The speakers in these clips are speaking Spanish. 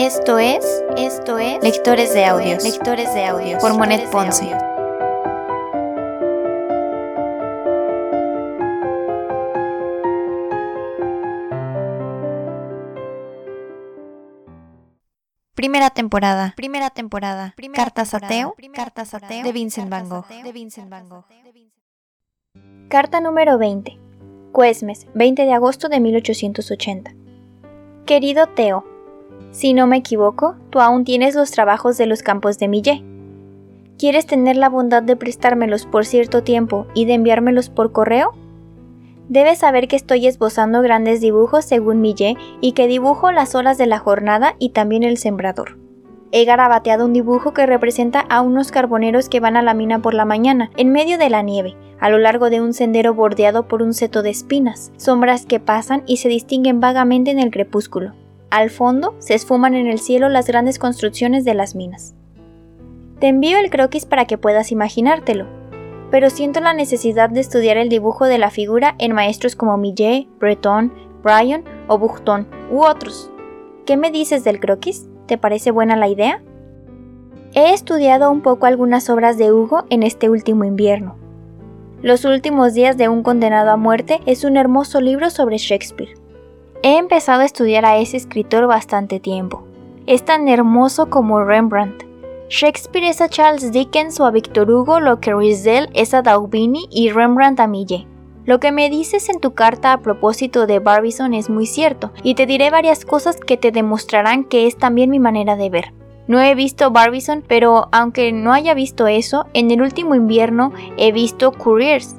Esto es, esto es Lectores de Audios, Lectores de Audios. Por Monet Ponce. Primera temporada, primera temporada, Cartas ateo, Cartas ateo de Vincent Van Gogh, de Vincent Van Gogh. Carta número 20. Cuesmes, 20 de agosto de 1880. Querido Teo, si no me equivoco, tú aún tienes los trabajos de los campos de Millet. ¿Quieres tener la bondad de prestármelos por cierto tiempo y de enviármelos por correo? Debes saber que estoy esbozando grandes dibujos según Millet y que dibujo las horas de la jornada y también el sembrador. He garabateado un dibujo que representa a unos carboneros que van a la mina por la mañana, en medio de la nieve, a lo largo de un sendero bordeado por un seto de espinas, sombras que pasan y se distinguen vagamente en el crepúsculo. Al fondo se esfuman en el cielo las grandes construcciones de las minas. Te envío el croquis para que puedas imaginártelo, pero siento la necesidad de estudiar el dibujo de la figura en maestros como Millet, Breton, Bryan o Bouchton u otros. ¿Qué me dices del croquis? ¿Te parece buena la idea? He estudiado un poco algunas obras de Hugo en este último invierno. Los últimos días de un condenado a muerte es un hermoso libro sobre Shakespeare. He empezado a estudiar a ese escritor bastante tiempo. Es tan hermoso como Rembrandt. Shakespeare es a Charles Dickens o a Victor Hugo lo que Riesel es a Daubini y Rembrandt a Millet. Lo que me dices en tu carta a propósito de Barbizon es muy cierto, y te diré varias cosas que te demostrarán que es también mi manera de ver. No he visto Barbizon, pero aunque no haya visto eso, en el último invierno he visto Couriers.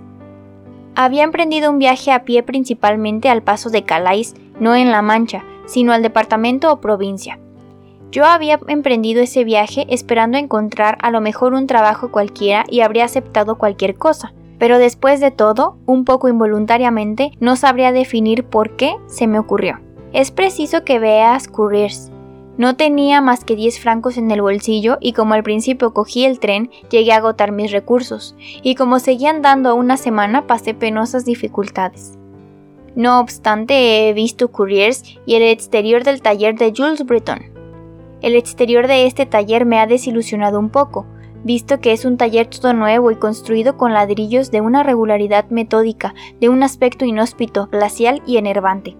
Había emprendido un viaje a pie principalmente al paso de Calais, no en La Mancha, sino al departamento o provincia. Yo había emprendido ese viaje esperando encontrar a lo mejor un trabajo cualquiera y habría aceptado cualquier cosa, pero después de todo, un poco involuntariamente, no sabría definir por qué se me ocurrió. Es preciso que veas Couriers. No tenía más que 10 francos en el bolsillo y como al principio cogí el tren, llegué a agotar mis recursos, y como seguían dando una semana pasé penosas dificultades. No obstante, he visto Couriers y el exterior del taller de Jules Breton. El exterior de este taller me ha desilusionado un poco, visto que es un taller todo nuevo y construido con ladrillos de una regularidad metódica, de un aspecto inhóspito, glacial y enervante.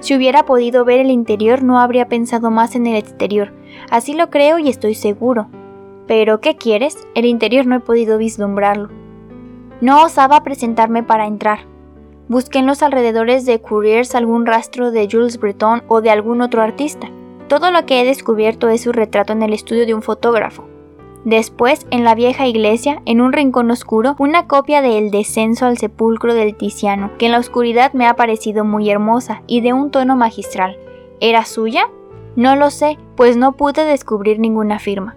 Si hubiera podido ver el interior no habría pensado más en el exterior, así lo creo y estoy seguro. Pero, ¿qué quieres? El interior no he podido vislumbrarlo. No osaba presentarme para entrar. Busqué en los alrededores de Couriers algún rastro de Jules Breton o de algún otro artista. Todo lo que he descubierto es su retrato en el estudio de un fotógrafo. Después, en la vieja iglesia, en un rincón oscuro, una copia de El descenso al sepulcro del Tiziano, que en la oscuridad me ha parecido muy hermosa y de un tono magistral. ¿Era suya? No lo sé, pues no pude descubrir ninguna firma.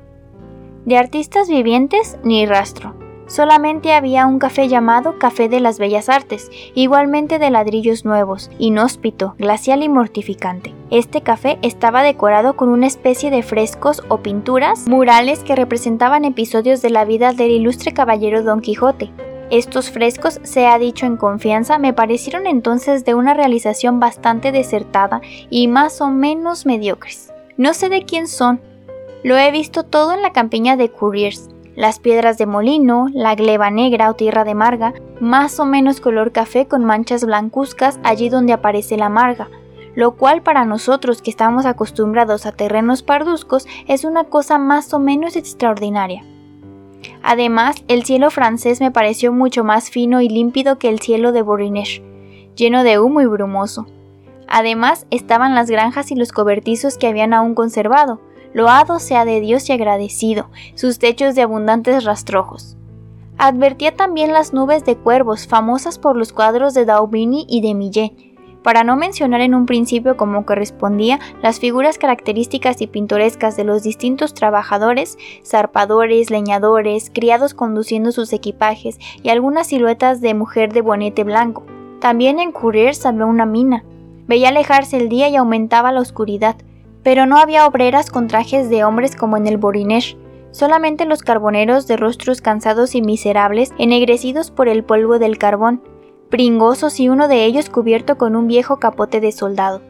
De artistas vivientes, ni rastro. Solamente había un café llamado Café de las Bellas Artes, igualmente de ladrillos nuevos, inhóspito, glacial y mortificante. Este café estaba decorado con una especie de frescos o pinturas, murales que representaban episodios de la vida del ilustre caballero Don Quijote. Estos frescos, se ha dicho en confianza, me parecieron entonces de una realización bastante desertada y más o menos mediocres. No sé de quién son. Lo he visto todo en la campiña de Couriers, las piedras de molino, la gleba negra o tierra de marga, más o menos color café con manchas blancuzcas allí donde aparece la marga, lo cual para nosotros que estamos acostumbrados a terrenos parduzcos es una cosa más o menos extraordinaria. Además, el cielo francés me pareció mucho más fino y límpido que el cielo de Borinage, lleno de humo y brumoso. Además, estaban las granjas y los cobertizos que habían aún conservado, Loado sea de Dios y agradecido, sus techos de abundantes rastrojos. Advertía también las nubes de cuervos, famosas por los cuadros de Daubini y de Millet, para no mencionar en un principio como correspondía las figuras características y pintorescas de los distintos trabajadores, zarpadores, leñadores, criados conduciendo sus equipajes y algunas siluetas de mujer de bonete blanco. También en Courier había una mina. Veía alejarse el día y aumentaba la oscuridad, pero no había obreras con trajes de hombres como en el Borinesh, solamente los carboneros de rostros cansados y miserables, ennegrecidos por el polvo del carbón, pringosos y uno de ellos cubierto con un viejo capote de soldado.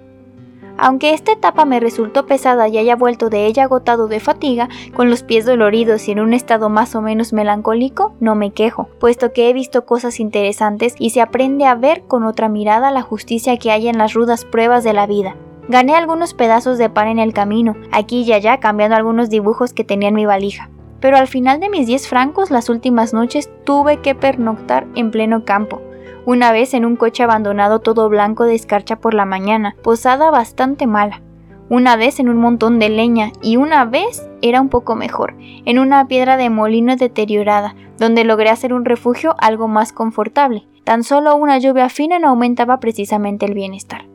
Aunque esta etapa me resultó pesada y haya vuelto de ella agotado de fatiga, con los pies doloridos y en un estado más o menos melancólico, no me quejo, puesto que he visto cosas interesantes y se aprende a ver con otra mirada la justicia que hay en las rudas pruebas de la vida. Gané algunos pedazos de pan en el camino, aquí y allá cambiando algunos dibujos que tenía en mi valija. Pero al final de mis 10 francos las últimas noches tuve que pernoctar en pleno campo, una vez en un coche abandonado todo blanco de escarcha por la mañana, posada bastante mala. Una vez en un montón de leña y una vez era un poco mejor, en una piedra de molino deteriorada, donde logré hacer un refugio algo más confortable. Tan solo una lluvia fina no aumentaba precisamente el bienestar.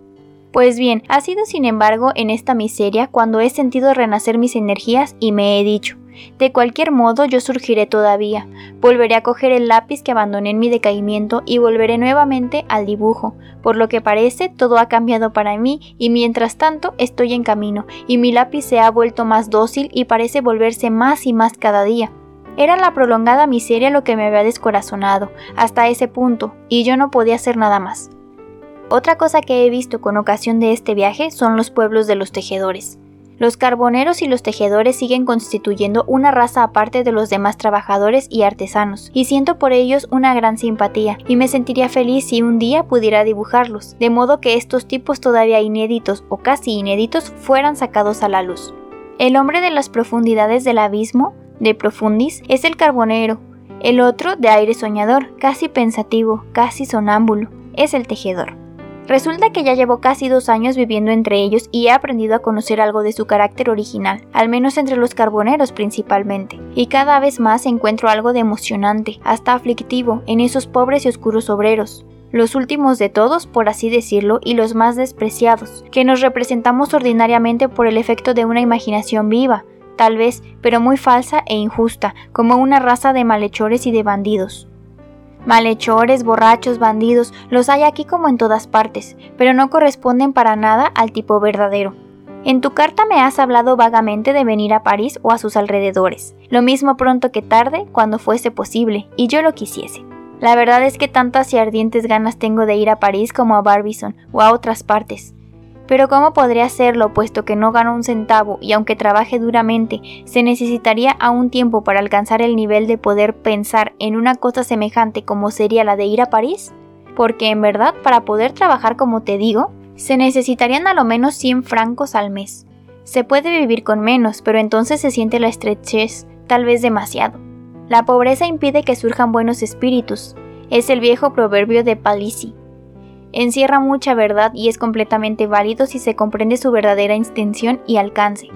Pues bien, ha sido sin embargo en esta miseria cuando he sentido renacer mis energías y me he dicho, de cualquier modo, yo surgiré todavía. Volveré a coger el lápiz que abandoné en mi decaimiento y volveré nuevamente al dibujo. Por lo que parece, todo ha cambiado para mí y mientras tanto estoy en camino y mi lápiz se ha vuelto más dócil y parece volverse más y más cada día. Era la prolongada miseria lo que me había descorazonado, hasta ese punto, y yo no podía hacer nada más. Otra cosa que he visto con ocasión de este viaje son los pueblos de los tejedores. Los carboneros y los tejedores siguen constituyendo una raza aparte de los demás trabajadores y artesanos, y siento por ellos una gran simpatía, y me sentiría feliz si un día pudiera dibujarlos, de modo que estos tipos todavía inéditos o casi inéditos fueran sacados a la luz. El hombre de las profundidades del abismo, de profundis, es el carbonero, el otro, de aire soñador, casi pensativo, casi sonámbulo, es el tejedor. Resulta que ya llevo casi dos años viviendo entre ellos y he aprendido a conocer algo de su carácter original, al menos entre los carboneros principalmente, y cada vez más encuentro algo de emocionante, hasta aflictivo, en esos pobres y oscuros obreros, los últimos de todos, por así decirlo, y los más despreciados, que nos representamos ordinariamente por el efecto de una imaginación viva, tal vez, pero muy falsa e injusta, como una raza de malhechores y de bandidos. Malhechores, borrachos, bandidos, los hay aquí como en todas partes, pero no corresponden para nada al tipo verdadero. En tu carta me has hablado vagamente de venir a París o a sus alrededores, lo mismo pronto que tarde, cuando fuese posible, y yo lo quisiese. La verdad es que tantas y ardientes ganas tengo de ir a París como a Barbizon o a otras partes, pero ¿cómo podría hacerlo puesto que no gano un centavo y aunque trabaje duramente, se necesitaría aún tiempo para alcanzar el nivel de poder pensar en una cosa semejante como sería la de ir a París? Porque en verdad, para poder trabajar como te digo, se necesitarían a lo menos 100 francos al mes. Se puede vivir con menos, pero entonces se siente la estrechez, tal vez demasiado. La pobreza impide que surjan buenos espíritus. Es el viejo proverbio de Palissy encierra mucha verdad y es completamente válido si se comprende su verdadera intención y alcance.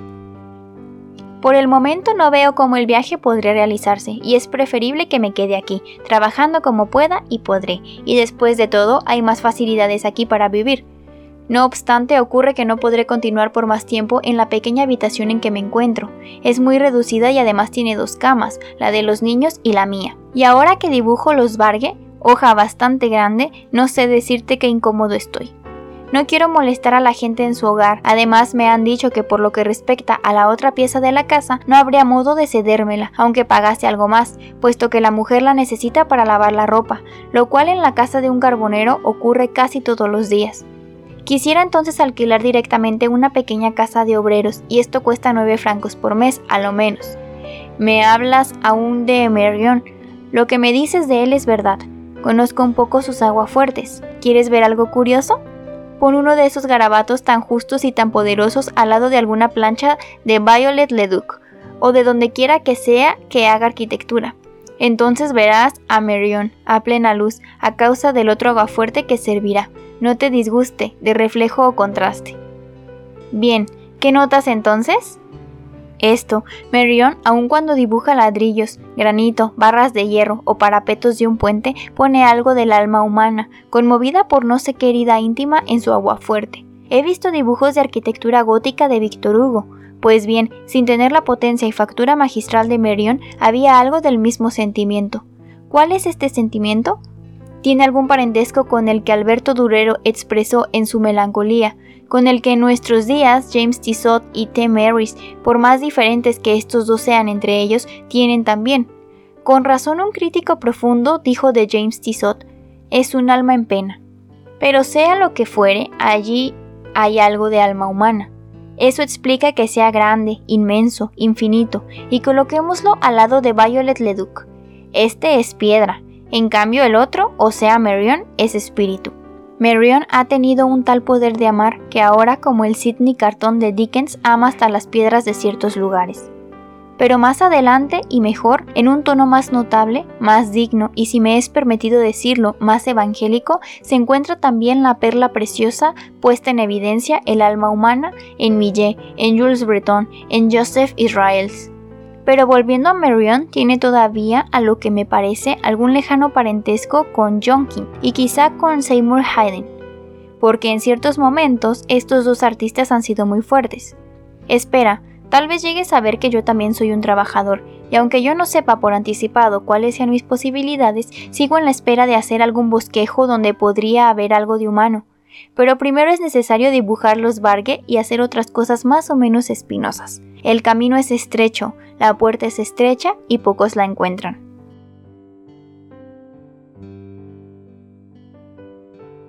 Por el momento no veo cómo el viaje podría realizarse y es preferible que me quede aquí, trabajando como pueda y podré, y después de todo hay más facilidades aquí para vivir. No obstante, ocurre que no podré continuar por más tiempo en la pequeña habitación en que me encuentro. Es muy reducida y además tiene dos camas, la de los niños y la mía. Y ahora que dibujo los Bargue, hoja bastante grande, no sé decirte qué incómodo estoy. No quiero molestar a la gente en su hogar, además me han dicho que por lo que respecta a la otra pieza de la casa no habría modo de cedérmela, aunque pagase algo más, puesto que la mujer la necesita para lavar la ropa, lo cual en la casa de un carbonero ocurre casi todos los días. Quisiera entonces alquilar directamente una pequeña casa de obreros y esto cuesta nueve francos por mes, a lo menos. Me hablas aún de Merion. Lo que me dices de él es verdad. Conozco un poco sus aguafuertes. ¿Quieres ver algo curioso? Pon uno de esos garabatos tan justos y tan poderosos al lado de alguna plancha de Violet Leduc, o de donde quiera que sea que haga arquitectura. Entonces verás a Marion a plena luz, a causa del otro aguafuerte que servirá. No te disguste, de reflejo o contraste. Bien, ¿qué notas entonces? Esto, Marion, aun cuando dibuja ladrillos, granito, barras de hierro o parapetos de un puente, pone algo del alma humana, conmovida por no sé qué herida íntima en su agua fuerte. He visto dibujos de arquitectura gótica de Víctor Hugo, pues bien, sin tener la potencia y factura magistral de Marion, había algo del mismo sentimiento. ¿Cuál es este sentimiento? Tiene algún parentesco con el que Alberto Durero expresó en su melancolía, con el que en nuestros días James Tissot y T. Marys, por más diferentes que estos dos sean entre ellos, tienen también. Con razón un crítico profundo dijo de James Tissot, es un alma en pena. Pero sea lo que fuere, allí hay algo de alma humana. Eso explica que sea grande, inmenso, infinito, y coloquémoslo al lado de Violet Leduc. Este es piedra, en cambio el otro, o sea Marion, es espíritu. Marion ha tenido un tal poder de amar que ahora como el Sidney Cartón de Dickens ama hasta las piedras de ciertos lugares pero más adelante y mejor, en un tono más notable, más digno y si me es permitido decirlo, más evangélico, se encuentra también la perla preciosa puesta en evidencia el alma humana en Millet, en Jules Breton, en Joseph Israels. Pero volviendo a Marion, tiene todavía, a lo que me parece, algún lejano parentesco con Jonkin y quizá con Seymour Hayden, porque en ciertos momentos estos dos artistas han sido muy fuertes. Espera, Tal vez llegues a ver que yo también soy un trabajador, y aunque yo no sepa por anticipado cuáles sean mis posibilidades, sigo en la espera de hacer algún bosquejo donde podría haber algo de humano. Pero primero es necesario dibujar los bargue y hacer otras cosas más o menos espinosas. El camino es estrecho, la puerta es estrecha y pocos la encuentran.